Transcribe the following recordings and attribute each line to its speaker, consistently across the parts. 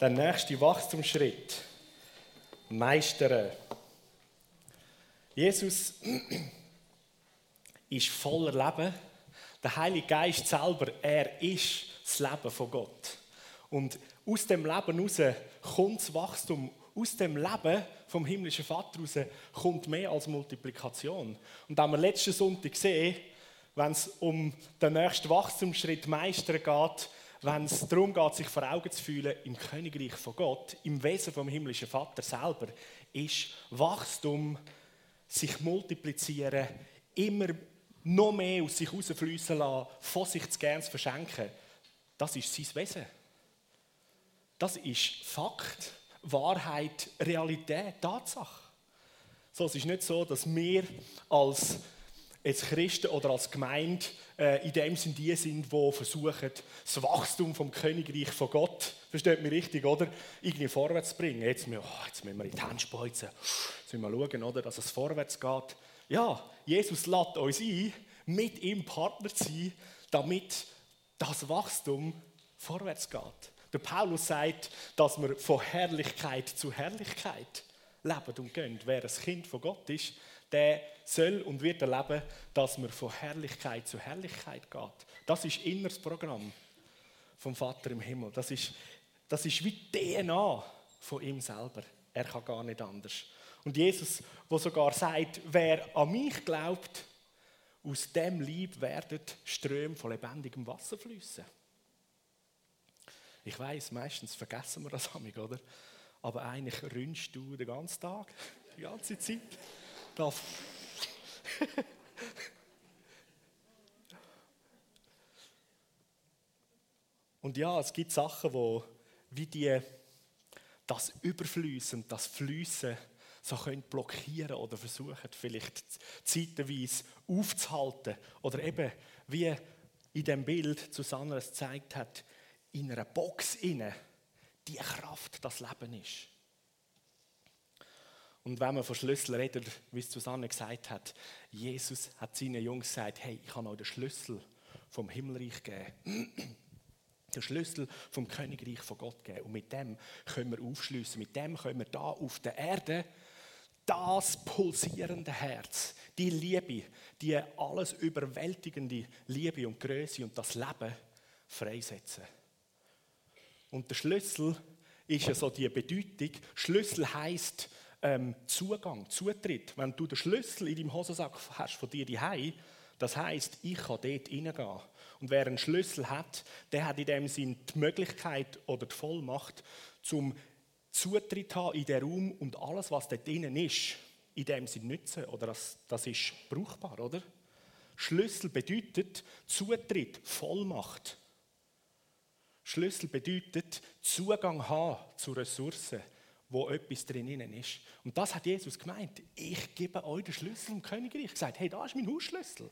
Speaker 1: der nächste Wachstumsschritt. Meistern. Jesus ist voller Leben. Der Heilige Geist selber, er ist das Leben von Gott. Und aus dem Leben heraus kommt das Wachstum. Aus dem Leben vom himmlischen Vater heraus kommt mehr als Multiplikation. Und haben wir letzten Sonntag gesehen, wenn es um den nächsten Wachstumsschritt meistern geht, wenn es darum geht, sich vor Augen zu fühlen, im Königreich von Gott, im Wesen vom himmlischen Vater selber, ist Wachstum, sich multiplizieren, immer noch mehr aus sich herausfließen lassen, von sich zu gern zu verschenken. Das ist sein Wesen. Das ist Fakt, Wahrheit, Realität, Tatsache. So, es ist nicht so, dass wir als als Christen oder als Gemeinde äh, in dem sind die sind, die versuchen, das Wachstum vom Königreich von Gott, versteht mich richtig, oder? Irgendwie vorwärts zu bringen. Jetzt, oh, jetzt müssen wir in die Hände speuzen. Jetzt müssen wir schauen, oder, dass es vorwärts geht. Ja, Jesus lädt uns ein, mit ihm Partner zu sein, damit das Wachstum vorwärts geht. Der Paulus sagt, dass wir von Herrlichkeit zu Herrlichkeit leben und gehen. Wer ein Kind von Gott ist, der soll und wird erleben, dass man von Herrlichkeit zu Herrlichkeit geht. Das ist inneres Programm vom Vater im Himmel. Das ist, das ist wie DNA von ihm selber. Er kann gar nicht anders. Und Jesus, wo sogar sagt, wer an mich glaubt, aus dem Lieb werden Ströme von lebendigem Wasser fließen. Ich weiß, meistens vergessen wir das amig, oder? Aber eigentlich rünst du den ganzen Tag, die ganze Zeit. Da Und ja, es gibt Sachen, wo wie die das Überfließen, das Fließen so können blockieren oder versuchen, vielleicht zeitweise aufzuhalten. Oder eben, wie in dem Bild Susanne es gezeigt hat, in einer Box inne die Kraft das Leben ist. Und wenn man von Schlüssel redet, wie es Susanne gesagt hat, Jesus hat seinen Jungs gesagt, hey, ich habe euch den Schlüssel vom Himmelreich gegeben. Den Schlüssel vom Königreich von Gott geben. Und mit dem können wir aufschließen. Mit dem können wir da auf der Erde das pulsierende Herz, die Liebe, die alles überwältigende Liebe und Größe und das Leben freisetzen. Und der Schlüssel ist ja so die Bedeutung. Schlüssel heißt ähm, Zugang, Zutritt. Wenn du den Schlüssel in deinem Hosensack hast von dir daheim, das heißt, ich kann dort reingehen. Und wer einen Schlüssel hat, der hat in dem Sinn die Möglichkeit oder die Vollmacht, zum Zutritt haben in den Raum und alles, was dort drinnen ist, in dem Sinn nützen. Oder das, das ist brauchbar, oder? Schlüssel bedeutet Zutritt, Vollmacht. Schlüssel bedeutet Zugang haben zu Ressourcen wo etwas drinnen ist. Und das hat Jesus gemeint. Ich gebe euch den Schlüssel im Königreich. Ich gesagt, hey, da ist mein Hausschlüssel.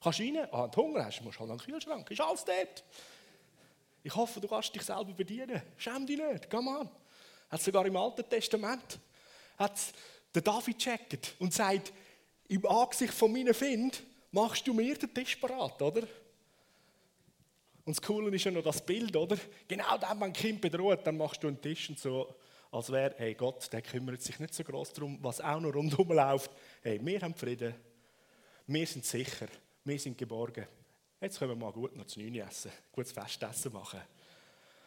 Speaker 1: Kannst rein? Ah, du Hunger hast, musst halt an den Kühlschrank. Ist alles dort. Ich hoffe, du kannst dich selber bedienen. Schäm dich nicht. Komm an. Hat sogar im Alten Testament hat der David checkt und sagt, im Angesicht von meinen Find machst du mir den Tisch parat, oder? Und das Coole ist ja noch das Bild, oder? Genau dann, wenn ein Kind bedroht, dann machst du einen Tisch und so als wäre, hey, Gott, der kümmert sich nicht so groß darum, was auch noch rundherum läuft. Hey, wir haben Frieden, wir sind sicher, wir sind geborgen. Jetzt können wir mal gut noch zu Neun essen, gutes Festessen machen.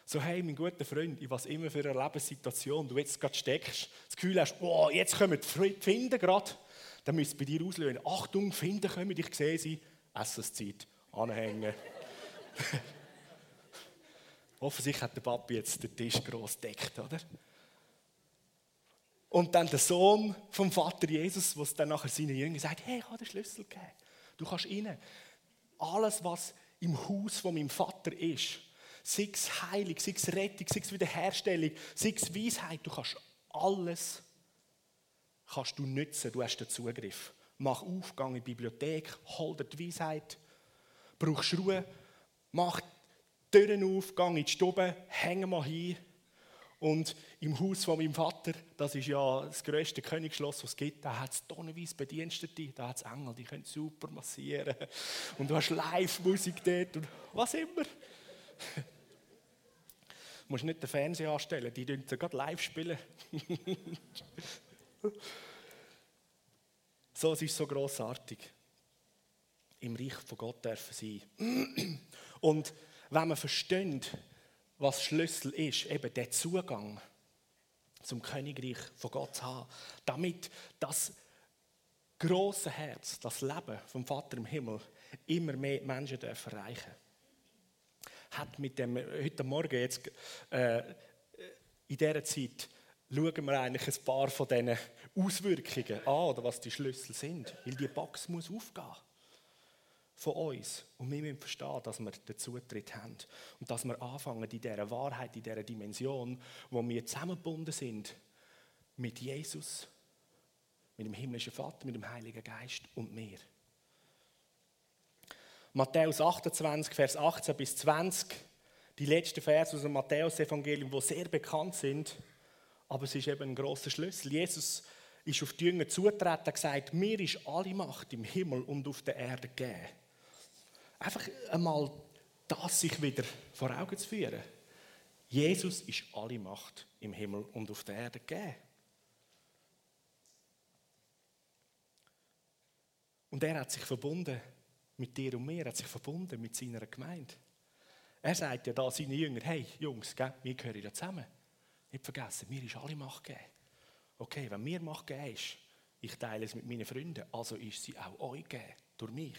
Speaker 1: So, hey, mein guter Freund, in was immer für eine Lebenssituation du jetzt gerade steckst, das Gefühl hast, oh, jetzt kommen die Finden gerade, dann müsst ihr bei dir auslösen. Achtung, Finden kommen, ich sehe sie. Essenszeit, anhängen. Offensichtlich hat der Papi jetzt den Tisch gross deckt, oder? Und dann der Sohn vom Vater Jesus, was dann nachher seinen Jüngern sagt, hey, ich habe den Schlüssel gegeben. Du kannst rein. Alles, was im Haus von meinem Vater ist, sei es Heilung, sei es Rettung, sei es Wiederherstellung, sei es Weisheit, du kannst alles kannst du nutzen, du hast den Zugriff. Mach Aufgang in die Bibliothek, hol dir die Weisheit, brauchst Ruhe, mach die Türen auf, geh in die Stube, häng mal hin, und im Haus von meinem Vater, das ist ja das größte Königsschloss, was es gibt, da hat es tonnenweise Bedienstete, da hat es Engel, die können super massieren. Und du hast Live-Musik dort und was immer. musst nicht den Fernseher anstellen, die dürfen gerade live spielen. so, es ist so großartig. Im Reich von Gott dürfen sein. Und wenn man versteht, was Schlüssel ist, eben der Zugang zum Königreich von Gott zu haben, damit das große Herz, das Leben vom Vater im Himmel immer mehr Menschen dürfen erreichen hat mit dem, heute Morgen jetzt, äh, in dieser Zeit, schauen wir eigentlich ein paar von diesen Auswirkungen an, oder was die Schlüssel sind. Weil die Box muss aufgehen von uns. Und wir müssen verstehen, dass wir den Zutritt haben. Und dass wir anfangen, in dieser Wahrheit, in dieser Dimension, wo wir zusammengebunden sind mit Jesus, mit dem himmlischen Vater, mit dem Heiligen Geist und mir. Matthäus 28, Vers 18 bis 20, die letzten Vers aus dem Matthäus-Evangelium, die sehr bekannt sind, aber es ist eben ein großer Schlüssel. Jesus ist auf die Jünger zugetreten und gesagt, mir ist alle Macht im Himmel und auf der Erde gegeben. Einfach einmal das sich wieder vor Augen zu führen. Jesus ist alle Macht im Himmel und auf der Erde gegeben. Und er hat sich verbunden mit dir und mir, hat sich verbunden mit seiner Gemeinde. Er sagt ja da seinen Jüngern, hey Jungs, wir gehören ja zusammen. Nicht vergessen, mir ist alle Macht gegeben. Okay, wenn mir Macht gegeben ist, ich teile es mit meinen Freunden, also ist sie auch euch gegeben, durch mich.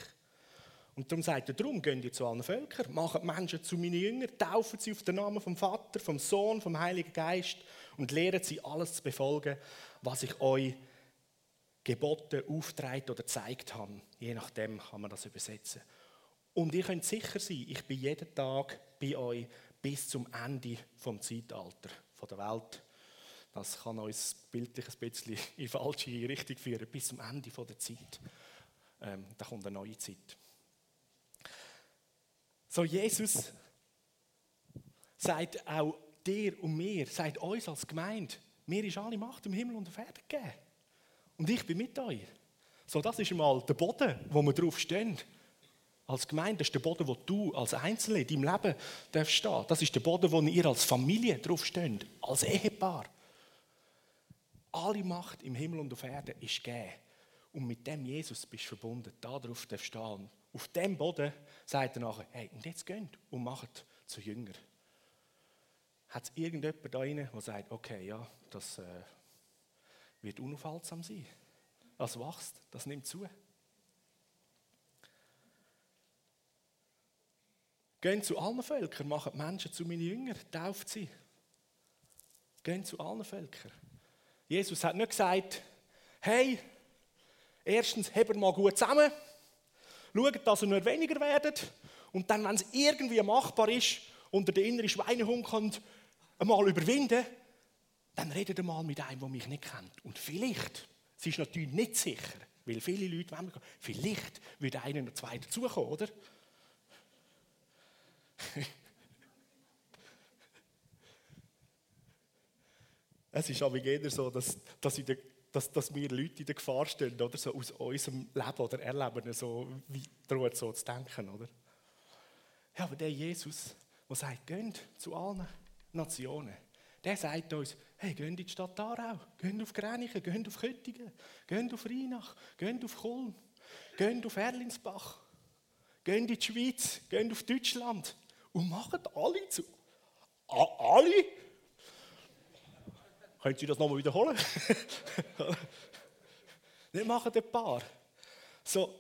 Speaker 1: Und darum sagt er, darum geht ihr zu allen Völkern, macht Menschen zu meinen Jüngern, taufen sie auf den Namen vom Vater, vom Sohn, vom Heiligen Geist und lehren sie alles zu befolgen, was ich euch geboten, aufgetragen oder gezeigt habe. Je nachdem kann man das übersetzen. Und ihr könnt sicher sein, ich bin jeden Tag bei euch bis zum Ende vom Zeitalter der Welt. Das kann uns bildlich ein bisschen in die falsche Richtung führen, bis zum Ende der Zeit. Ähm, da kommt eine neue Zeit. So, Jesus sagt auch dir und mir, sagt uns als Gemeinde, mir ist alle Macht im Himmel und auf Erde gegeben. Und ich bin mit euch. So, das ist einmal der Boden, wo wir drauf stehen. Als Gemeinde, das ist der Boden, wo du als Einzelne in deinem Leben darfst stehen. Das ist der Boden, wo ihr als Familie drauf steht, als Ehepaar. Alle Macht im Himmel und auf Erden ist gegeben. Und mit dem Jesus bist du verbunden. Darauf darfst du stehen. Auf dem Boden sagt er nachher, hey, und jetzt geht und macht zu Jünger. Hat es irgendjemand da rein, der sagt, okay, ja, das äh, wird unaufhaltsam sein? Das wächst, das nimmt zu. Gehen zu allen Völkern, die Menschen zu meinen Jüngern, tauft sie. Gehen zu allen Völkern. Jesus hat nicht gesagt, hey, erstens, hebt mal gut zusammen, schaut, dass ihr nicht weniger werdet und dann, wenn es irgendwie machbar ist, unter den inneren Schweinehund könnt, einmal überwinden, dann redet ihr mal mit einem, der mich nicht kennt. Und vielleicht, es ist natürlich nicht sicher, weil viele Leute wollen, vielleicht würde einer oder zwei dazukommen, oder? es ist aber jeder so, dass, dass, der, dass, dass, wir Leute in der Gefahr stehen, oder? So aus unserem Leben oder Erleben so droht so zu denken, oder? Ja, aber der Jesus, der sagt, geht zu allen Nationen, der sagt uns, hey, geht in die Stadt Aarau, geht auf Gränichen, geht auf Köttingen, geht auf Rheinach, geht auf Kulm, geht auf Erlinsbach, geht in die Schweiz, geht auf Deutschland, und machen alle zu. A alle? Können Sie das nochmal wiederholen? Nicht machen ein paar. So,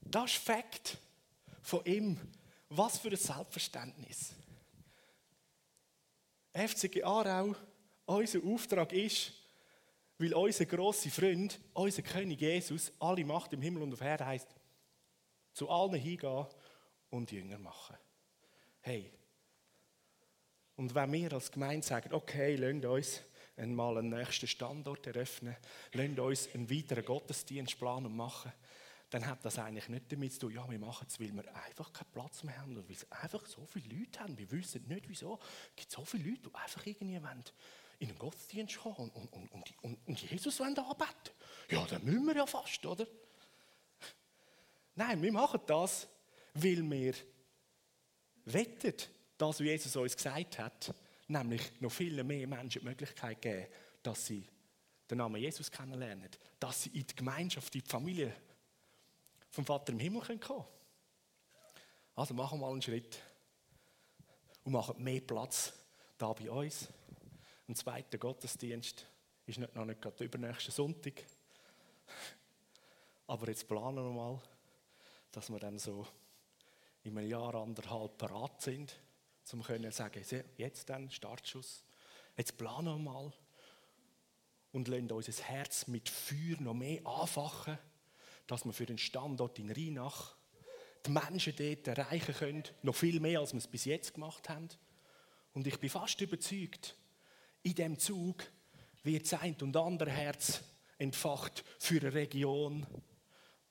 Speaker 1: das ist Fakt von ihm. Was für ein Selbstverständnis. FCG Aarau, unser Auftrag ist, weil unser grosser Freund, unser König Jesus, alle Macht im Himmel und auf Erden heißt, zu allen hingehen und Jünger machen. Hey, und wenn wir als Gemeinde sagen, okay, lasst uns einmal einen nächsten Standort eröffnen, lasst uns einen weiteren Gottesdienst planen und machen, dann hat das eigentlich nicht damit zu tun, ja, wir machen es, weil wir einfach keinen Platz mehr haben oder weil es einfach so viele Leute haben. Wir wissen nicht, wieso. Es gibt so viele Leute, die einfach irgendwie in einen Gottesdienst kommen und, und, und, und Jesus wollen anbeten. Ja, dann müssen wir ja fast, oder? Nein, wir machen das, weil wir wettet, das, was Jesus uns gesagt hat, nämlich noch viele mehr Menschen die Möglichkeit geben, dass sie den Namen Jesus kennenlernen, dass sie in die Gemeinschaft, in die Familie vom Vater im Himmel kommen können. Also machen wir mal einen Schritt und machen mehr Platz da bei uns. Ein zweiter Gottesdienst ist noch nicht gerade übernächsten Sonntag. Aber jetzt planen wir mal, dass wir dann so in einem Jahr, anderthalb parat sind, um zu sagen, jetzt dann Startschuss. Jetzt planen wir mal und lassen unser Herz mit Feuer noch mehr anfachen, dass wir für den Standort in Rheinach die Menschen dort erreichen können, noch viel mehr, als wir es bis jetzt gemacht haben. Und ich bin fast überzeugt, in dem Zug wird das ein und andere Herz entfacht für eine Region,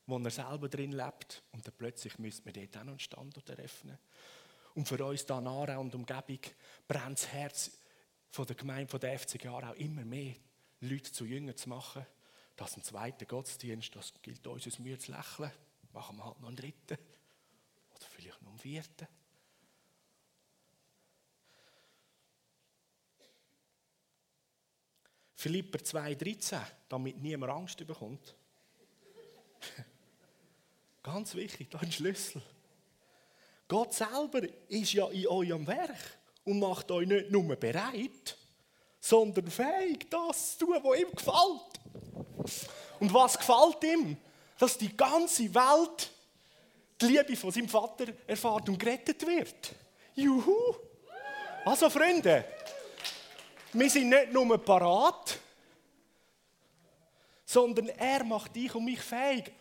Speaker 1: wo er selber drin lebt. Und dann plötzlich müssen wir dort auch noch einen Standort eröffnen. Und für uns hier in Aarau und Umgebung brennt das Herz von der Gemeinde von der FC Aarau immer mehr, Leute zu Jüngern zu machen. Das ist ein zweiter Gottesdienst, das gilt uns als Mühe zu lächeln. Machen wir halt noch einen dritten. Oder vielleicht noch einen vierten. Philipper 2,13, damit niemand Angst bekommt. Ganz wichtig, da ein Schlüssel. Gott selber ist ja in eurem Werk und macht euch nicht nur bereit, sondern fähig, das zu tun, was ihm gefällt. Und was gefällt ihm? Dass die ganze Welt die Liebe von seinem Vater erfahrt und gerettet wird. Juhu! Also, Freunde, wir sind nicht nur parat, sondern er macht dich und mich fähig.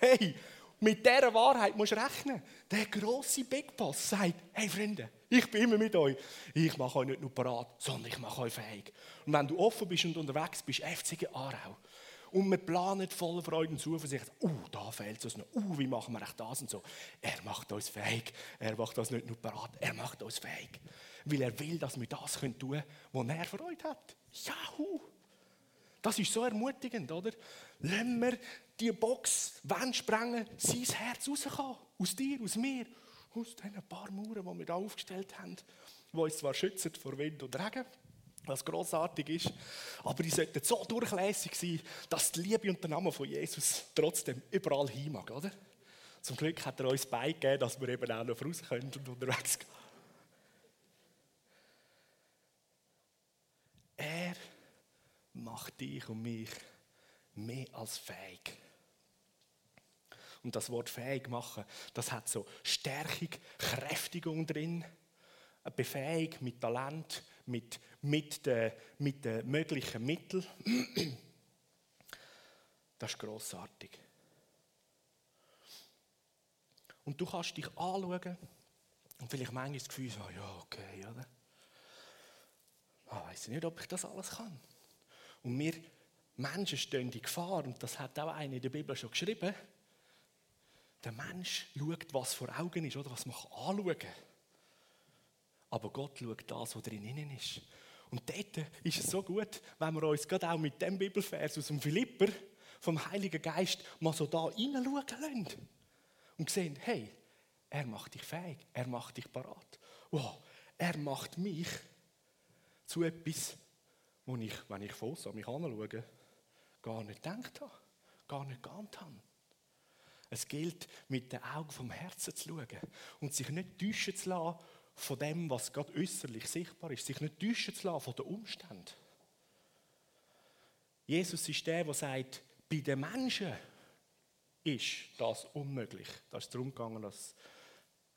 Speaker 1: Hey, mit dieser Wahrheit musst du rechnen. Der grosse Big Boss sagt, hey Freunde, ich bin immer mit euch. Ich mache euch nicht nur parat, sondern ich mache euch fähig. Und wenn du offen bist und unterwegs bist, FCG Aarau, und wir planen voller Freude und Zuversicht, uh, da fehlt es noch, uh, wie machen wir echt das und so. Er macht uns fähig. Er macht uns nicht nur parat, er macht uns fähig. Weil er will, dass wir das tun können, was er Freude hat. Jahu! Das ist so ermutigend, oder? Lassen wir die Box Wand sprengen, sein Herz rauskommen. Aus dir, aus mir, aus diesen paar Mauern, die wir da aufgestellt haben, die uns zwar schützen vor Wind und Regen, was großartig ist, aber die sollten so durchlässig sein, dass die Liebe und der Name von Jesus trotzdem überall hin oder? Zum Glück hat er uns beigegeben, dass wir eben auch noch raus können und unterwegs gehen. Er macht dich und mich mehr als fähig. Und das Wort fähig machen, das hat so Stärkung, Kräftigung drin, eine Befähigung mit Talent, mit, mit, den, mit den möglichen Mitteln. Das ist grossartig. Und du kannst dich anschauen und vielleicht manchmal das Gefühl haben, ja, okay, oder? Ich ah, weiß nicht, ob ich das alles kann. Und wir Menschen stehen in Gefahr, und das hat auch einer in der Bibel schon geschrieben. Der Mensch schaut, was vor Augen ist, oder was man anschauen kann. Aber Gott schaut das, was drin ist. Und dort ist es so gut, wenn wir uns gerade auch mit dem Bibelvers aus dem Philipper vom Heiligen Geist mal so da hineinschauen lassen. Und sehen, hey, er macht dich fähig, er macht dich parat. Wow, er macht mich zu etwas, wo ich, wenn ich Fuss an mich anschaue, gar nicht gedacht habe, gar nicht geahnt habe. Es gilt, mit den Augen vom Herzen zu schauen und sich nicht täuschen zu lassen von dem, was gerade äußerlich sichtbar ist, sich nicht täuschen zu lassen von den Umständen. Jesus ist der, der sagt, bei den Menschen ist das unmöglich. Da ist darum gegangen, dass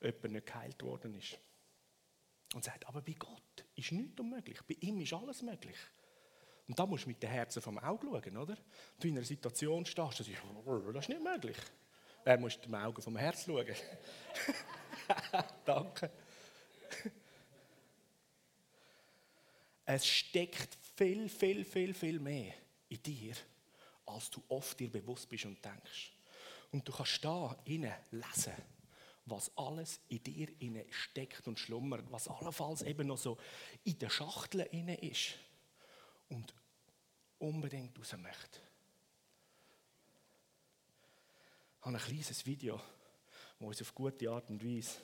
Speaker 1: jemand nicht geheilt worden ist. Und sagt, aber bei Gott ist nichts unmöglich. Bei ihm ist alles möglich. Und da musst du mit dem Herzen vom Auge schauen, oder? Du in einer Situation stehst, und sagst, das ist nicht möglich. Er muss mit dem Auge vom Herz schauen. Danke. Es steckt viel, viel, viel, viel mehr in dir, als du oft dir bewusst bist und denkst. Und du kannst da innen lesen, was alles in dir innen steckt und schlummert, was allenfalls eben noch so in der Schachtel innen ist und unbedingt raus möchte. Ich habe ein kleines Video, das uns auf gute Art und Weise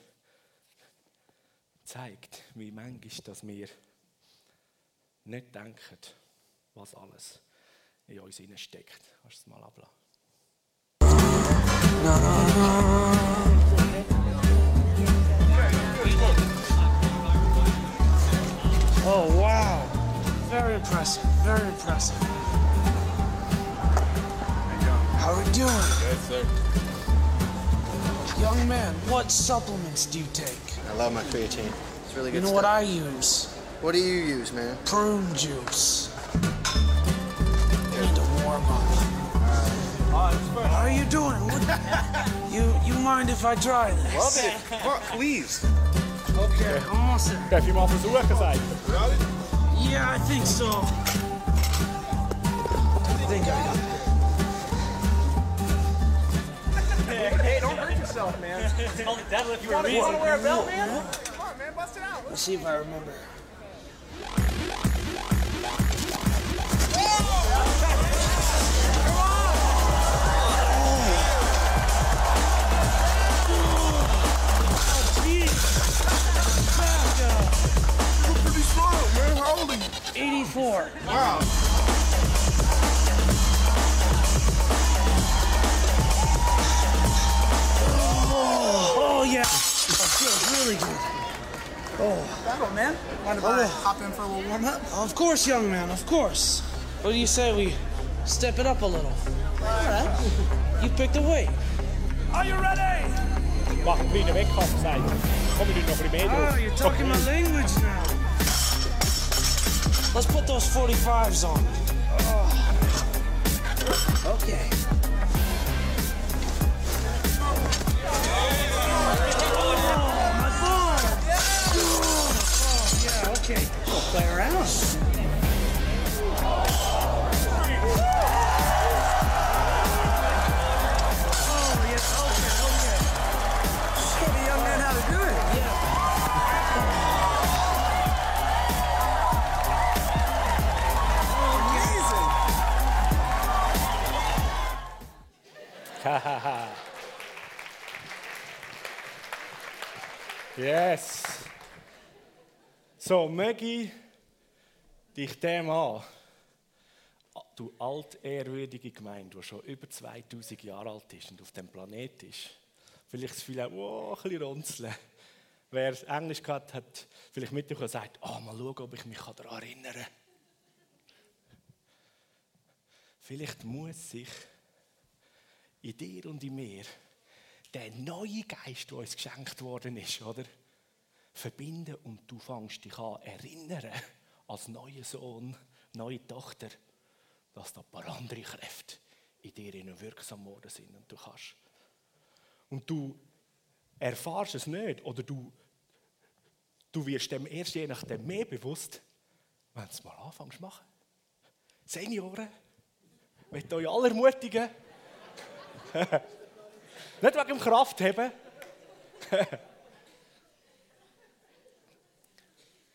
Speaker 1: zeigt, wie manchmal, dass wir nicht denken, was alles in uns steckt. Kannst du es mal ablassen?
Speaker 2: Oh, wow. Very impressive. Very impressive. How are we doing?
Speaker 3: Good, sir.
Speaker 2: Young man, what supplements do you take?
Speaker 4: I love my creatine. It's really good.
Speaker 2: You
Speaker 4: good
Speaker 2: know what. I use?
Speaker 4: What do you use, man?
Speaker 2: Prune juice. I need to warm up. How are you doing? You you mind if I try this?
Speaker 3: Love it. Fuck, please.
Speaker 2: Okay, I'm almost there.
Speaker 1: Darf ich mal versuchen, sagt
Speaker 2: Yeah, I think so. I think I got it.
Speaker 3: Hey, don't hurt yourself, man. you want to wear a belt, man? Come on, man. Bust it out.
Speaker 2: Let's see if I remember.
Speaker 3: Pretty strong, man. How old are you?
Speaker 2: 84.
Speaker 3: Wow.
Speaker 2: Oh, yeah. That feels really good. Oh.
Speaker 5: Hello, man. Mind if I hop in for a little warm up?
Speaker 2: Of course, young man, of course. What do you say we step it up a little? All right. You picked a weight. Are you ready?
Speaker 1: Mach einen kleinen Wettkampf, Komm, ich tue noch ein bisschen mehr
Speaker 2: Oh, you're talking my language now. Let's put those 45s on. Oh. Okay. Oh, my yeah, okay. Play around.
Speaker 1: So, möge ich dich dem an, du altehrwürdige Gemeinde, die schon über 2000 Jahre alt ist und auf dem Planet ist, vielleicht das Gefühl, oh, ein bisschen runzeln. Wer Englisch gehabt hat, vielleicht mitbekommen und sagt, oh, mal schauen, ob ich mich daran erinnern kann. Vielleicht muss sich in dir und in mir der neue Geist, der uns geschenkt worden ist, oder? Verbinden und du fängst dich an erinnern, als neuer Sohn, neue Tochter, dass da ein paar andere Kräfte in dir wirksam geworden sind und du kannst. Und du erfahrst es nicht oder du, du wirst dem erst je nachdem mehr bewusst, wenn du es mal anfängst zu machen. Senioren, ich euch alle ermutigen, nicht wegen dem Kraftheben.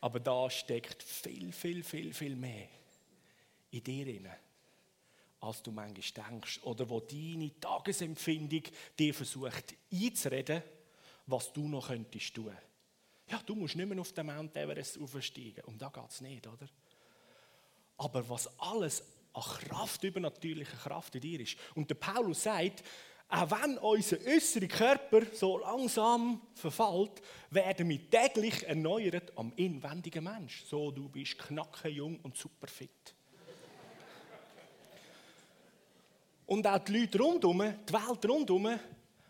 Speaker 1: Aber da steckt viel, viel, viel, viel mehr in dir drin, als du manchmal denkst. Oder wo deine Tagesempfindung dir versucht einzureden, was du noch könntest tun. Ja, du musst nicht mehr auf den Mount Everest aufsteigen. Um da geht es nicht, oder? Aber was alles an Kraft, übernatürlicher Kraft in dir ist. Und der Paulus sagt, auch wenn unser äußerer Körper so langsam verfällt, werden wir täglich erneuert am inwendigen Mensch. So, du bist knackenjung und super fit. Und auch die Leute rundherum, die Welt rundherum,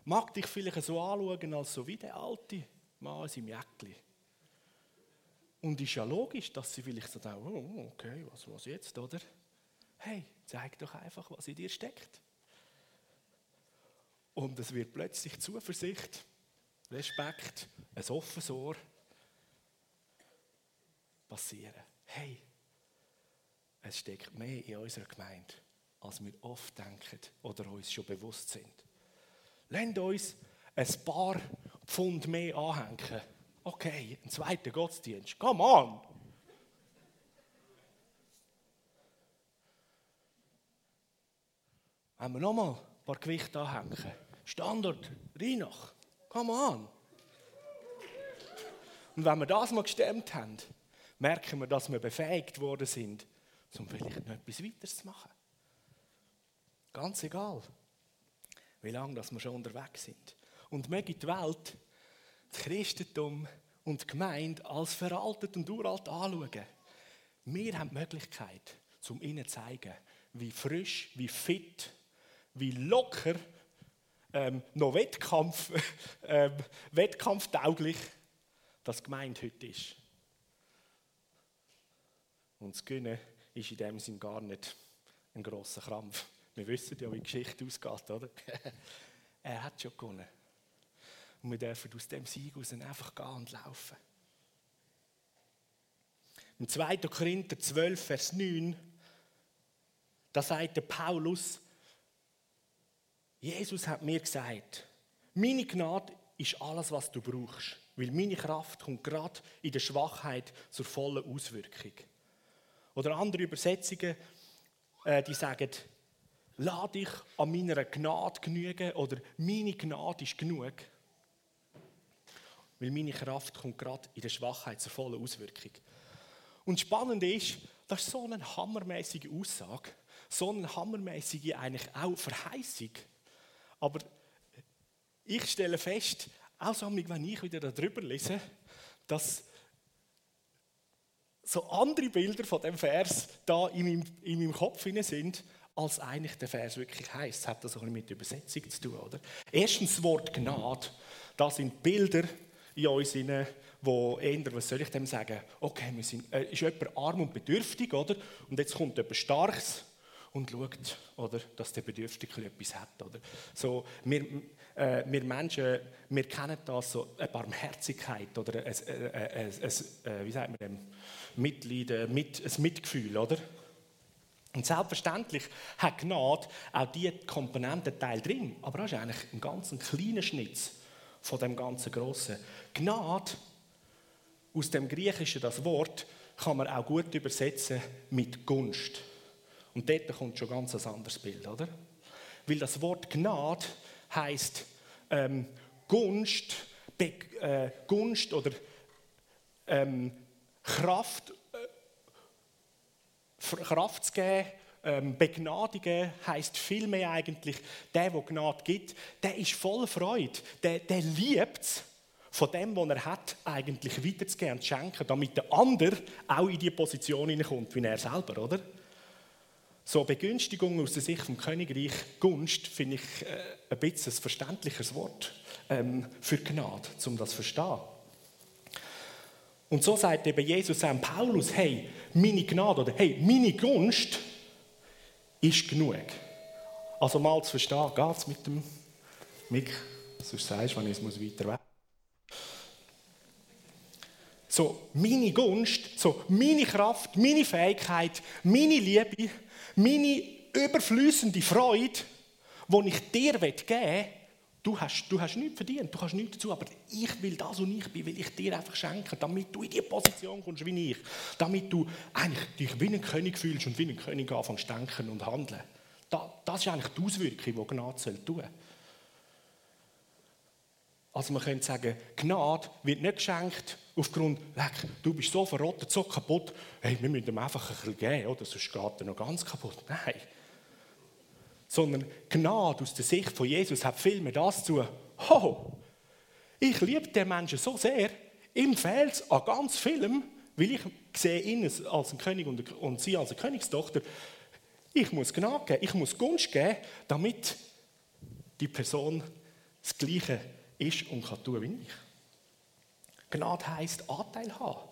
Speaker 1: mag dich vielleicht so anschauen als so wie der alte Mann in seinem Jäckli. Und ist ja logisch, dass sie vielleicht so denken, oh, okay, was, was jetzt, oder? Hey, zeig doch einfach, was in dir steckt. Und es wird plötzlich Zuversicht, Respekt, ein offenes Ohr passieren. Hey, es steckt mehr in unserer Gemeinde, als wir oft denken oder uns schon bewusst sind. Lasst uns ein paar Pfund mehr anhängen. Okay, ein zweiter Gottesdienst. Come on! Wenn wir nochmal ein paar Gewichte anhängen. Standard, Reinach. Come on! Und wenn wir das mal gestemmt haben, merken wir, dass wir befähigt worden sind, um vielleicht noch etwas weiteres zu machen. Ganz egal, wie lange dass wir schon unterwegs sind. Und möge die Welt das Christentum und die Gemeinde als veraltet und uralt anschauen. Wir haben die Möglichkeit, um ihnen zu zeigen, wie frisch, wie fit, wie locker, ähm, noch Wettkampf, ähm, wettkampftauglich das Gemeinde heute ist. Und das Gönnen ist in dem Sinn gar nicht ein grosser Krampf. Wir wissen ja, wie die Geschichte ausgeht, oder? er hat schon gewonnen. Und wir dürfen aus dem Sieg raus einfach gehen und laufen. Im 2. Korinther 12, Vers 9, da sagt der Paulus, Jesus hat mir gesagt, meine Gnade ist alles, was du brauchst, weil meine Kraft kommt gerade in der Schwachheit zur vollen Auswirkung. Oder andere Übersetzungen, äh, die sagen, lass dich an meiner Gnade genügen oder meine Gnade ist genug. Weil meine Kraft kommt gerade in der Schwachheit zur vollen Auswirkung. Und spannend ist, das ist so eine hammermäßige Aussage, so eine hammermäßige eigentlich auch Verheißung. Aber ich stelle fest, auch wenn ich wieder darüber lese, dass so andere Bilder von dem Vers da in meinem, in meinem Kopf sind, als eigentlich der Vers wirklich heißt. Das hat das auch mit Übersetzung zu tun, oder? Erstens das Wort Gnade. Das sind Bilder in uns hinein, wo eher, was soll ich dem sagen? Okay, wir sind, äh, ist jemand arm und bedürftig, oder? Und jetzt kommt jemand Starkes und schaut, oder, dass der Bedürftige etwas hat. Oder? So, wir, äh, wir Menschen, wir kennen das, so eine Barmherzigkeit oder ein, ein, ein, ein wie sagt man dem, Mitleid, mit, ein Mitgefühl, oder? Und selbstverständlich hat Gnade auch diese Komponententeil drin, aber das ist eigentlich ein ganz kleiner Schnitz von dem ganzen Grossen. Gnade, aus dem Griechischen das Wort, kann man auch gut übersetzen mit Gunst. Und dort kommt schon ganz ein anderes Bild, oder? Weil das Wort Gnade heißt ähm, Gunst, Be äh, Gunst oder ähm, Kraft, äh, Kraft zu geben, ähm, begnadigen heisst vielmehr eigentlich, der, der Gnade gibt, der ist voll Freude, der, der liebt es, von dem, was er hat, eigentlich weiterzugeben und zu schenken, damit der andere auch in die Position hineinkommt, wie er selber, oder? So Begünstigung aus der Sicht vom Königreich, Gunst, finde ich äh, ein bisschen ein verständliches Wort ähm, für Gnade, um das zu verstehen. Und so sagt eben Jesus an Paulus, hey, meine Gnade oder hey, meine Gunst ist genug. Also mal zu verstehen, geht es mit dem Mick, sonst sagst du, wenn ich es weiter weg So, meine Gunst, so meine Kraft, meine Fähigkeit, meine Liebe, meine überflüssende Freude, die ich dir geben will, du hast, du hast nichts verdient, du kannst nichts dazu, aber ich will das, was ich bin, will ich dir einfach schenken, damit du in die Position kommst wie ich, damit du eigentlich dich wie ein König fühlst und wie ein König anfängst zu denken und handeln. Das ist eigentlich die Auswirkung, die Gnade tun soll. Also man könnte sagen, Gnade wird nicht geschenkt aufgrund, du bist so verrottet, so kaputt, hey, wir müssen ihm einfach ein bisschen geben, oder sonst geht er noch ganz kaputt. Nein. Sondern Gnade aus der Sicht von Jesus hat viel mehr das zu, oh, ich liebe den Menschen so sehr, ihm fehlt es an ganz vielem, weil ich sehe ihn als ein König und, und sie als eine Königstochter. Ich muss Gnade geben, ich muss Gunst geben, damit die Person das Gleiche ist und kann tun wie ich. Gnade heisst Anteil haben.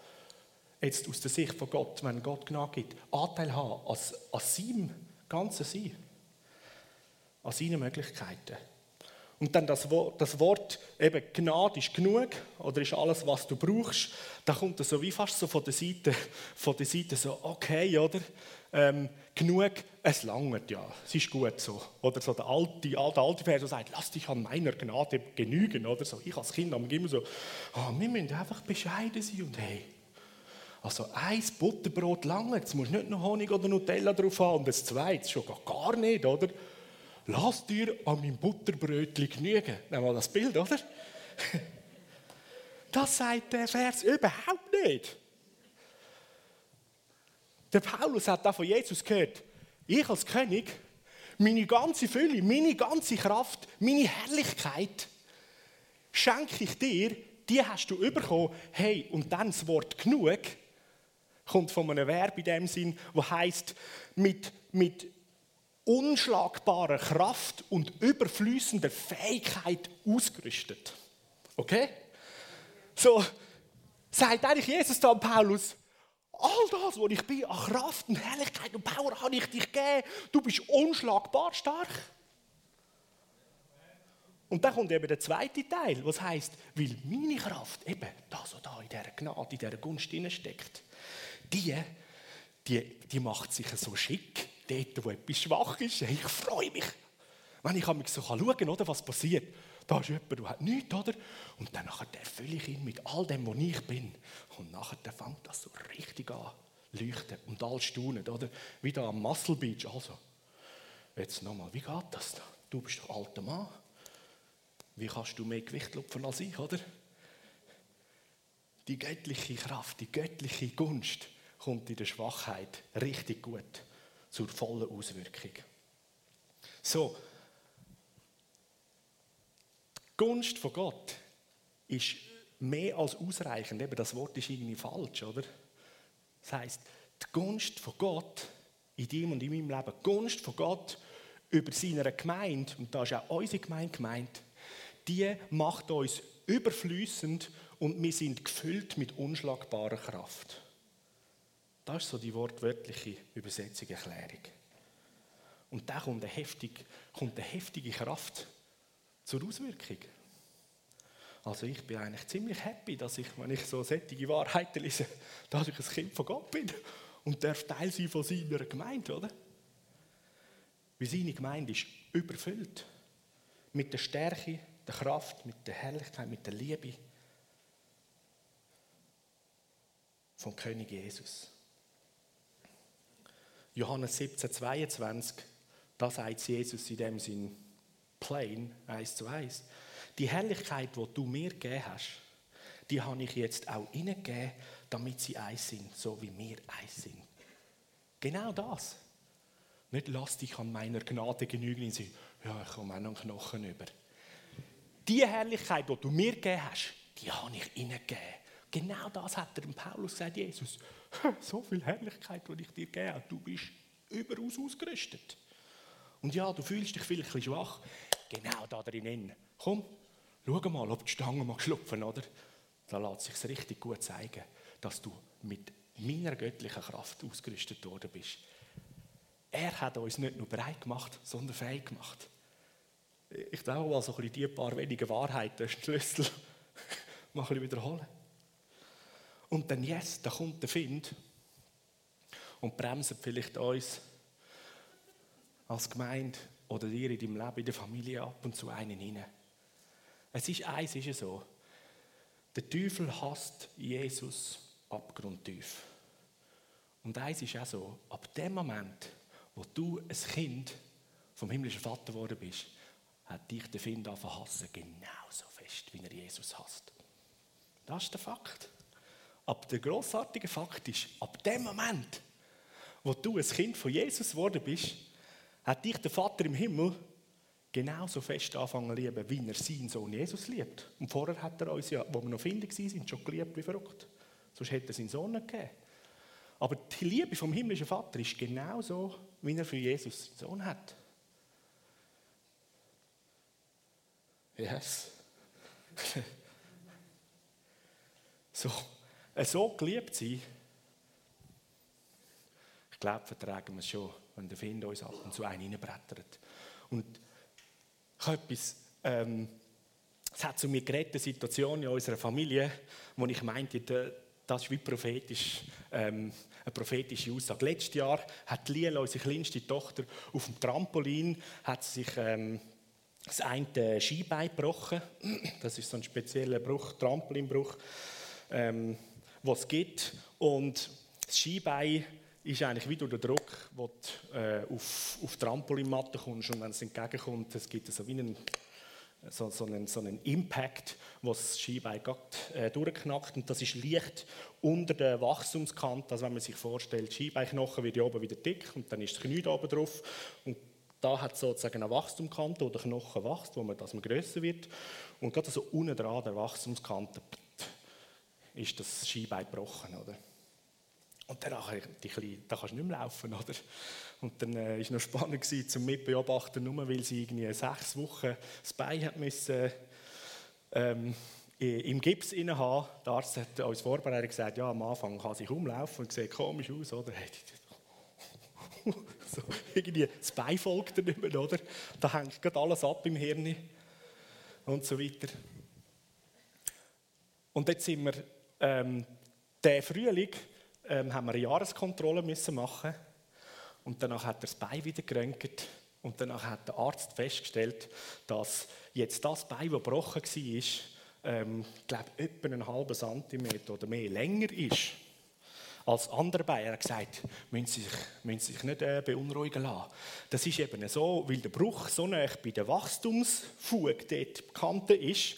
Speaker 1: Jetzt aus der Sicht von Gott, wenn Gott Gnade gibt, Anteil haben an, an seinem ganzen Sein. An seinen Möglichkeiten. Und dann das Wort, das Wort eben Gnade ist genug oder ist alles, was du brauchst. Da kommt das so wie fast so von der Seite, von der Seite so, okay, oder? ähm, genug, es langert ja, es ist gut so. Oder so der alte, der alte Vers, der sagt, lass dich an meiner Gnade genügen. Oder so. Ich als Kind habe immer so, oh, wir müssen einfach bescheiden sein und hey, also ein Butterbrot lange, jetzt musst nicht noch Honig oder Nutella drauf haben und das zweite schon gar nicht, oder? Lass dir an meinem Butterbrötchen genügen. Nehmen wir das Bild, oder? Das sagt der Vers überhaupt nicht. Der Paulus hat da von Jesus gehört, ich als König, meine ganze Fülle, meine ganze Kraft, meine Herrlichkeit schenke ich dir, die hast du bekommen. Hey, und dann das Wort genug kommt von einem Verb in dem Sinn, wo heißt mit, mit unschlagbarer Kraft und überfließender Fähigkeit ausgerüstet. Okay? So sagt eigentlich Jesus da Paulus, all das, was ich bin, an Kraft und Herrlichkeit und Power habe ich dich gegeben. Du bist unschlagbar stark. Und dann kommt eben der zweite Teil, was heißt, weil meine Kraft eben das, was da in dieser Gnade, in dieser Gunst steckt, die, die, die macht sich so schick, dort, wo etwas schwach ist. Ich freue mich, wenn ich mich so schauen kann, was passiert. Da ist jemand, der hat nichts, oder? Und dann erfülle ich ihn mit all dem, was ich bin. Und nachher fängt das so richtig an leuchten und all staunen, oder? Wie da am Muscle Beach. Also, jetzt nochmal, wie geht das da? Du bist doch alter Mann. Wie kannst du mehr Gewicht lupfen als ich, oder? Die göttliche Kraft, die göttliche Gunst kommt in der Schwachheit richtig gut zur vollen Auswirkung. So, Gunst von Gott ist mehr als ausreichend. Eben, das Wort ist irgendwie falsch, oder? Das heißt, die Gunst von Gott in dir und in meinem Leben, die Gunst von Gott über seiner Gemeinde, und da ist auch unsere Gemeinde gemeint, die macht uns überflüssend und wir sind gefüllt mit unschlagbarer Kraft. Das ist so die wortwörtliche Übersetzung, Erklärung. Und da kommt eine, heftig, kommt eine heftige Kraft zur Auswirkung. Also ich bin eigentlich ziemlich happy, dass ich, wenn ich so sättige Wahrheiten lese, dass ich ein Kind von Gott bin und darf Teil sein von seiner Gemeinde, oder? Weil seine Gemeinde ist überfüllt mit der Stärke, der Kraft, mit der Herrlichkeit, mit der Liebe vom König Jesus. Johannes 17, 22, da sagt Jesus in dem Sinn plain, eins zu eins. Die Herrlichkeit, die du mir gegeben hast, die habe ich jetzt auch ihnen gegeben, damit sie eins sind, so wie wir eins sind. Genau das. Nicht lass dich an meiner Gnade genügen und sagen, ja, ich komme auch noch einen Knochen über. Die Herrlichkeit, die du mir gegeben hast, die habe ich ihnen gegeben. Genau das hat er dem Paulus gesagt, Jesus. So viel Herrlichkeit, die ich dir gegeben habe, du bist überaus ausgerüstet. Und ja, du fühlst dich vielleicht ein bisschen schwach. Genau da drinnen. Komm, schau mal, ob die Stange mal schlupfen, oder? Da lässt sich richtig gut zeigen, dass du mit meiner göttlichen Kraft ausgerüstet worden bist. Er hat uns nicht nur bereit gemacht, sondern fähig gemacht. Ich glaube mal so ein die paar wenigen Wahrheiten, Schlüssel, mal ein wiederholen. Und dann, yes, da kommt der Find und bremst vielleicht uns als Gemeinde oder dir in deinem Leben, in der Familie ab und zu einen hinein. Es ist eins, ist es so. Der Teufel hasst Jesus abgrundtief. Und eins ist auch so, ab dem Moment, wo du ein Kind vom himmlischen Vater geworden bist, hat dich der Find angefangen hassen, genauso fest, wie er Jesus hasst. Das ist der Fakt. Aber der großartige Fakt ist, ab dem Moment, wo du ein Kind von Jesus geworden bist, hat dich der Vater im Himmel genauso fest anfangen zu lieben, wie er seinen Sohn Jesus liebt. Und vorher hat er uns ja, wo wir noch Kinder waren, schon geliebt wie verrückt. Sonst hätte er seinen Sohn nicht gegeben. Aber die Liebe vom himmlischen Vater ist genauso, wie er für Jesus seinen Sohn hat. Yes. so, so geliebt sein, ich glaube, vertragen wir es schon, wenn der Find uns ab und zu einen reinbrettert. Und ich habe etwas, ähm, es hat zu mir geredet, eine Situation in unserer Familie, wo ich meinte, das ist wie prophetisch, ähm, eine prophetische Aussage. Letztes Jahr hat Liela, unsere kleinste Tochter, auf dem Trampolin hat sich ähm, das eine Skibein gebrochen. Das ist so ein spezieller Bruch, Trampolinbruch, ähm, was es gibt. Und das Skibein ist eigentlich wie durch den Druck, wo du äh, auf, auf Trampolinmatte kommst und wenn es entgegenkommt, es gibt so wie einen, so, so, einen, so einen Impact, wo das Skibein äh, durchknackt. Und das ist leicht unter der Wachstumskante. Also wenn man sich vorstellt, Skibeinknochen wird oben wieder dick und dann ist das Knie da oben drauf. Und da hat es sozusagen eine Wachstumskante, wo der Knochen wächst, wo man, dass man grösser wird. Und gerade so unten dran der Wachstumskante ist das Skibein gebrochen, oder? Und danach, die Kleine, da kannst du nicht mehr laufen, oder? Und dann war äh, es noch spannend gewesen, zum Mitbeobachten, nur weil sie irgendwie sechs Wochen das Bein hat müssen, ähm, im Gips haben. Der Arzt hat uns vorbereitet gesagt, ja, am Anfang kann sie kaum laufen und sieht komisch aus, oder? so, irgendwie das Bein folgt nicht mehr, oder? Da hängt gerade alles ab im Hirn und so weiter. Und jetzt sind wir, ähm, der Frühling, ähm, haben wir eine Jahreskontrolle müssen machen und danach hat er das Bein wieder geröntgt und danach hat der Arzt festgestellt, dass jetzt das Bein, das gebrochen war, ähm, glaube etwa einen halben Zentimeter oder mehr länger ist als andere Beine. Er hat gesagt, müssen Sie sich, müssen Sie sich nicht äh, beunruhigen lassen. Das ist eben so, weil der Bruch so nah bei der Wachstumsfuge dort bekannt ist,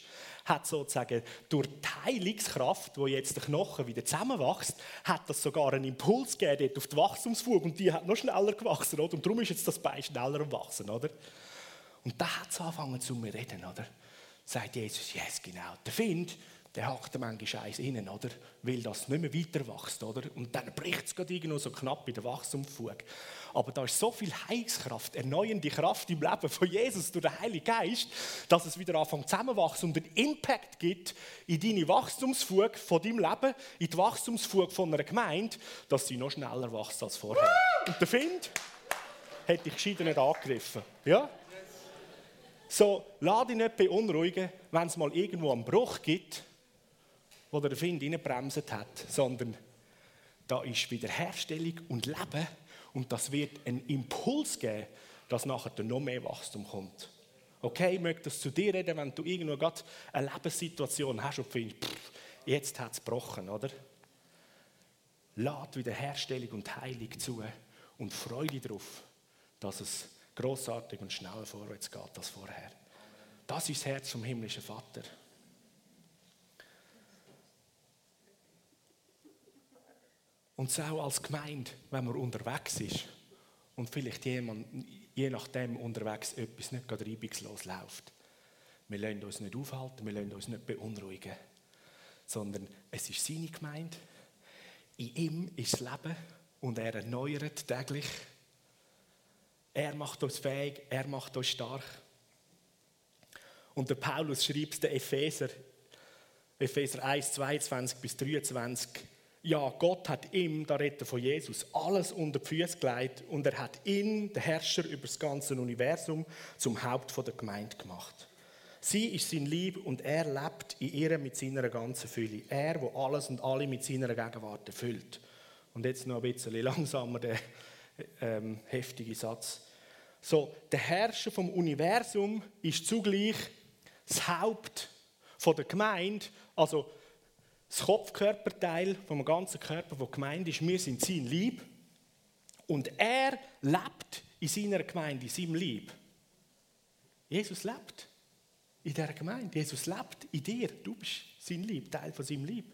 Speaker 1: hat sozusagen durch die Heilungskraft, wo jetzt der Knochen wieder zusammenwächst, hat das sogar einen Impuls gegeben auf die Wachstumsfuge und die hat noch schneller gewachsen, oder? Und darum ist jetzt das Bein schneller am Wachsen, oder? Und da hat es angefangen zu mir reden, oder? Sagt Jesus, yes, genau. Der Find, der hakt manchmal eins innen, oder? Weil das nicht mehr weiter wächst, oder? Und dann bricht es gerade irgendwo so knapp bei der Wachstumsfuge. Aber da ist so viel Heilskraft, erneuernde Kraft im Leben von Jesus durch den Heiligen Geist, dass es wieder anfängt zusammenwachsen und einen Impact gibt in deine Wachstumsfuge von deinem Leben, in die Wachstumsfuge von einer Gemeinde, dass sie noch schneller wächst als vorher. Und der Find hätte ich gescheiter nicht angegriffen. Ja? So, lass dich nicht beunruhigen, wenn es mal irgendwo einen Bruch gibt, wo der Find reinbremset hat, sondern da ist Wiederherstellung und Leben und das wird einen Impuls geben, dass nachher noch mehr Wachstum kommt. Okay, ich möchte das zu dir reden, wenn du irgendwo gerade eine Lebenssituation hast und findest, pff, jetzt hat es gebrochen, oder? Lad Wiederherstellung und Heilung zu und freue dich darauf, dass es großartig und schneller vorwärts geht als vorher. Das ist das Herz vom himmlischen Vater. Und so auch als Gemeinde, wenn man unterwegs ist und vielleicht jemand, je nachdem unterwegs etwas nicht gerade reibungslos läuft. Wir lassen uns nicht aufhalten, wir lassen uns nicht beunruhigen, sondern es ist seine Gemeinde. In ihm ist das Leben und er erneuert täglich. Er macht uns fähig, er macht uns stark. Und der Paulus schreibt den Epheser, Epheser 1, 22 bis 23, ja, Gott hat ihm, da redet er von Jesus, alles unter die Füße gelegt und er hat ihn, den Herrscher über das ganze Universum, zum Haupt der Gemeinde gemacht. Sie ist sein Lieb und er lebt in ihr mit seiner ganzen Fülle. Er, wo alles und alle mit seiner Gegenwart erfüllt. Und jetzt noch ein bisschen langsamer der ähm, heftige Satz. So, der Herrscher vom Universum ist zugleich das Haupt der Gemeinde, also das Kopfkörperteil vom ganzen Körper, der Gemeinde ist, wir sind sein Lieb. Und er lebt in seiner Gemeinde, in seinem Lieb. Jesus lebt in dieser Gemeinde. Jesus lebt in dir. Du bist sein Lieb, Teil von seinem Lieb.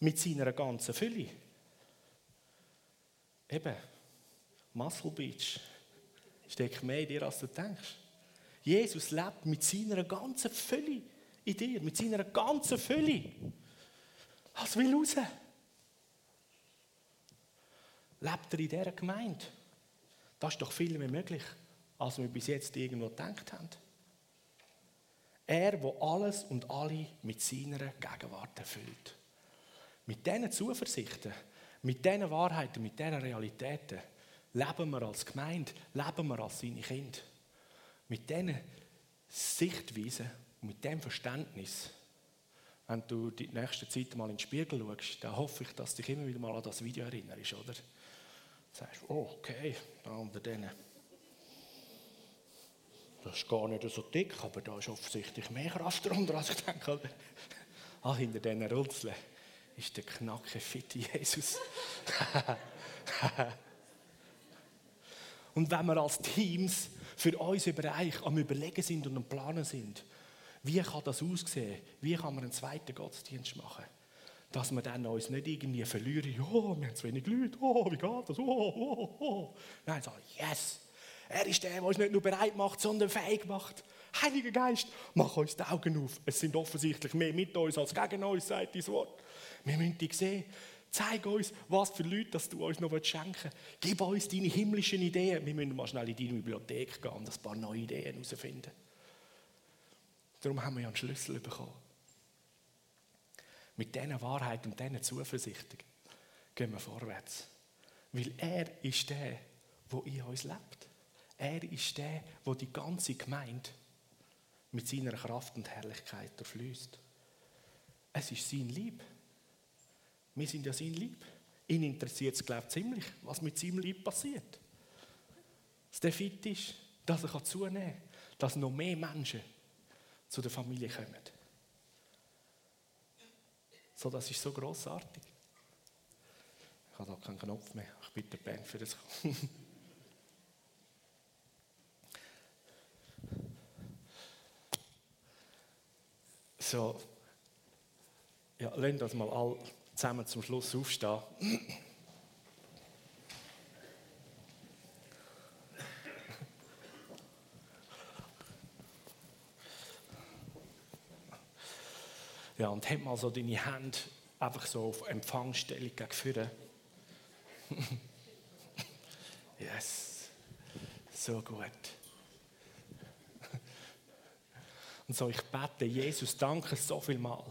Speaker 1: Mit seiner ganzen Fülle. Eben, Muscle Beach steckt mehr in dir, als du denkst. Jesus lebt mit seiner ganzen Fülle in dir, mit seiner ganzen Fülle. Was will raus? Lebt er in dieser Gemeinde? Das ist doch viel mehr möglich, als wir bis jetzt irgendwo gedacht haben. Er, wo alles und alle mit seiner Gegenwart erfüllt. Mit diesen Zuversichten, mit diesen Wahrheiten, mit diesen Realitäten leben wir als Gemeinde, leben wir als seine Kinder. Mit diesen Sichtweisen mit dem Verständnis, wenn du die nächste Zeit mal in den Spiegel schaust, dann hoffe ich, dass dich immer wieder mal an das Video erinnerst, oder? Du sagst, oh, okay, da unter denen. Das ist gar nicht so dick, aber da ist offensichtlich mehr Kraft drunter, als ich denke. Ah, hinter diesen Runzeln ist der knacke, fitte Jesus. Und wenn wir als Teams für unseren Bereich am Überlegen sind und am Planen sind. Wie kann das aussehen? Wie kann man einen zweiten Gottesdienst machen? Dass wir dann uns nicht irgendwie verlieren, oh, wir haben zu wenig Leute, oh, wie geht das, oh, oh, oh. Nein, sagen, yes, er ist der, der uns nicht nur bereit macht, sondern fähig macht. Heiliger Geist, mach uns die Augen auf. Es sind offensichtlich mehr mit uns als gegen uns, sagt dein Wort. Wir müssen dich sehen. Zeig uns, was für Leute dass du uns noch schenken willst. Gib uns deine himmlischen Ideen. Wir müssen mal schnell in deine Bibliothek gehen und ein paar neue Ideen herausfinden. Darum haben wir ja einen Schlüssel bekommen. Mit dieser Wahrheit und dieser Zuversicht gehen wir vorwärts. Weil er ist der, der in uns lebt. Er ist der, der die ganze Gemeinde mit seiner Kraft und Herrlichkeit durchfließt. Es ist sein Lieb. Wir sind ja sein Lieb. Ihn interessiert es, glaube ich, ziemlich, was mit seinem Lieb passiert. Dass der fit ist, dass er zunehmen kann, dass noch mehr Menschen zu der Familie kommen. So, das ist so großartig. Ich habe da keinen Knopf mehr. Ich bitte Band für das. so, ja, lasst uns mal alle zusammen zum Schluss aufstehen. Ja, und heb mal so deine Hände einfach so auf Empfangsstellung gegen vorne. yes. So gut. Und so, ich bete, Jesus, danke so viel mal,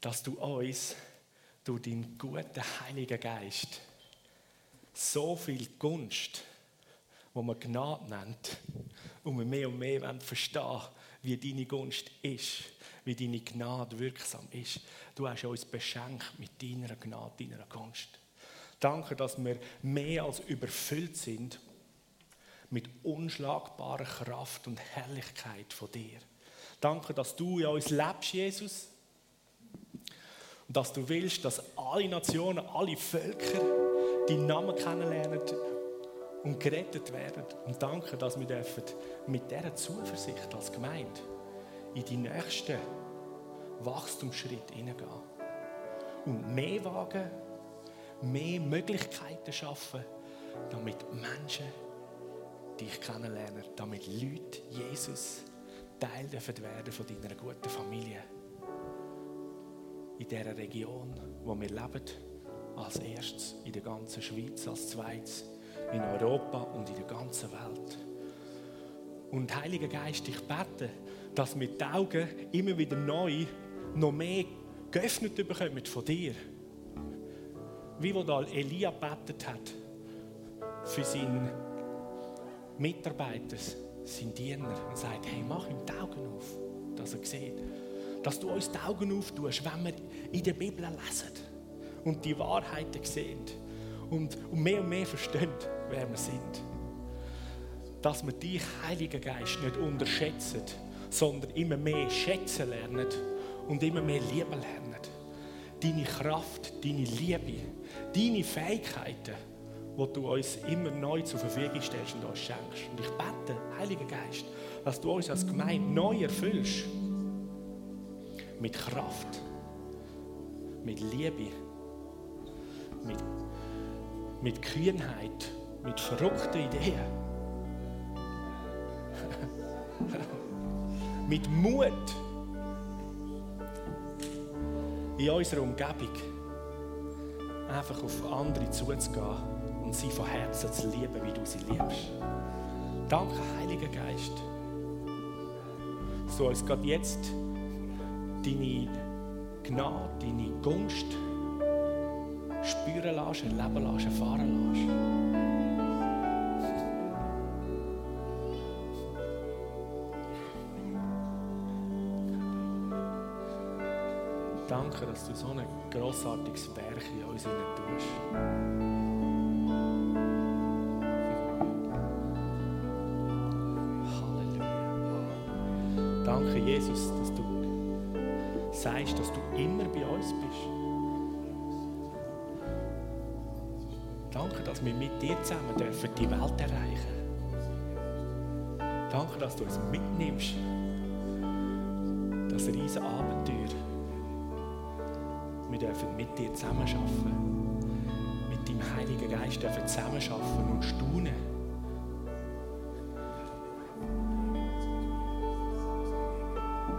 Speaker 1: dass du uns durch deinen guten Heiligen Geist so viel Gunst, wo man Gnade nennt, und wir mehr und mehr verstehen wie deine Gunst ist wie deine Gnade wirksam ist. Du hast uns beschenkt mit deiner Gnade, deiner Gunst. Danke, dass wir mehr als überfüllt sind mit unschlagbarer Kraft und Herrlichkeit von dir. Danke, dass du in uns lebst, Jesus. Und dass du willst, dass alle Nationen, alle Völker deinen Namen kennenlernen und gerettet werden. Und danke, dass wir dürfen mit dieser Zuversicht als Gemeinde in die nächsten Wachstumsschritt hineingehen. Und mehr wagen, mehr Möglichkeiten schaffen, damit Menschen dich kennenlernen, damit Leute Jesus Teil werden von deiner guten Familie. In dieser Region, wo wir leben, als erstes in der ganzen Schweiz, als zweites in Europa und in der ganzen Welt. Und Heiliger Geist, ich bete, dass wir die Augen immer wieder neu noch mehr geöffnet bekommen von dir. Wie wo da Elia betet hat für seinen Mitarbeiter, seinen Diener und sagt, hey, mach ihm die Augen auf, dass er sieht. Dass du uns die Augen auftust, wenn wir in der Bibel lesen und die Wahrheiten sehen und, mehr und mehr verstehen, wer wir sind. Dass wir dich, Heiliger Geist, nicht unterschätzen, sondern immer mehr schätzen lernen und immer mehr lieben lernen. Deine Kraft, deine Liebe, deine Fähigkeiten, die du uns immer neu zur Verfügung stellst und uns schenkst. Und ich bete, Heiliger Geist, dass du uns als Gemeinde neu erfüllst. Mit Kraft, mit Liebe, mit, mit Kühnheit, mit verrückten Ideen. mit Mut in unserer Umgebung einfach auf andere zuzugehen und sie von Herzen zu lieben, wie du sie liebst. Danke, Heiliger Geist, dass du uns gerade jetzt deine Gnade, deine Gunst spüren lässt, erleben lässt, erfahren lässt. Danke, dass du so ein grossartiges Werk in uns tust. Halleluja. Danke, Jesus, dass du sagst, dass du immer bei uns bist. Danke, dass wir mit dir zusammen dürfen die Welt erreichen Danke, dass du uns mitnimmst. Das riesige Abenteuer. Wir dürfen mit dir zusammenarbeiten. Mit deinem Heiligen Geist dürfen zusammenarbeiten und staunen.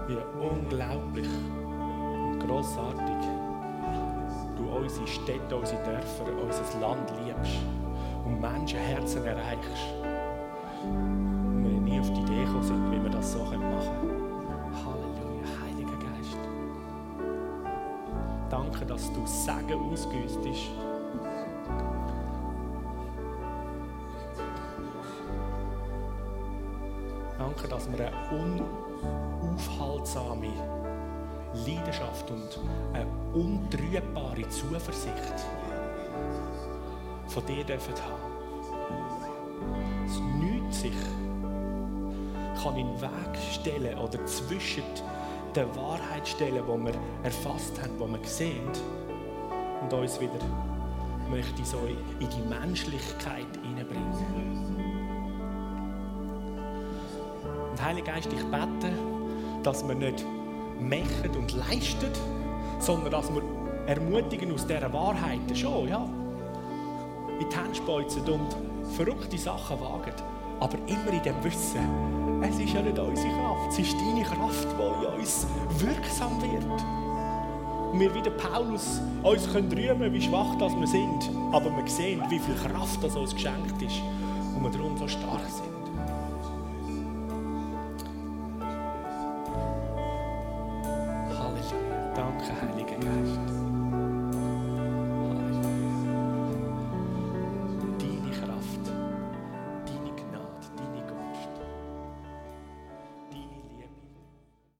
Speaker 1: Wie unglaublich und grossartig du unsere Städte, unsere Dörfer, unser Land liebst und Menschenherzen erreichst. Dass du Segen ausgüstest. Danke, dass wir eine unaufhaltsame Leidenschaft und eine untrübbare Zuversicht von dir dürfen haben. Es nichts sich kann in den Weg stellen oder zwischen der Wahrheit stellen, die wir erfasst haben, die wir sehen und uns wieder möchte so in die Menschlichkeit hineinbringen. Und Heiliger Geist, ich bete, dass wir nicht machen und leisten, sondern dass wir ermutigen aus dieser Wahrheit schon, ja, in die Hände und verrückte Sachen wagen. Aber immer in dem Wissen, es ist ja nicht unsere Kraft, es ist deine Kraft, die in uns wirksam wird. Und wir wie der Paulus uns können rühmen, wie schwach das wir sind, aber wir sehen, wie viel Kraft das uns geschenkt ist und wir darum so stark sind.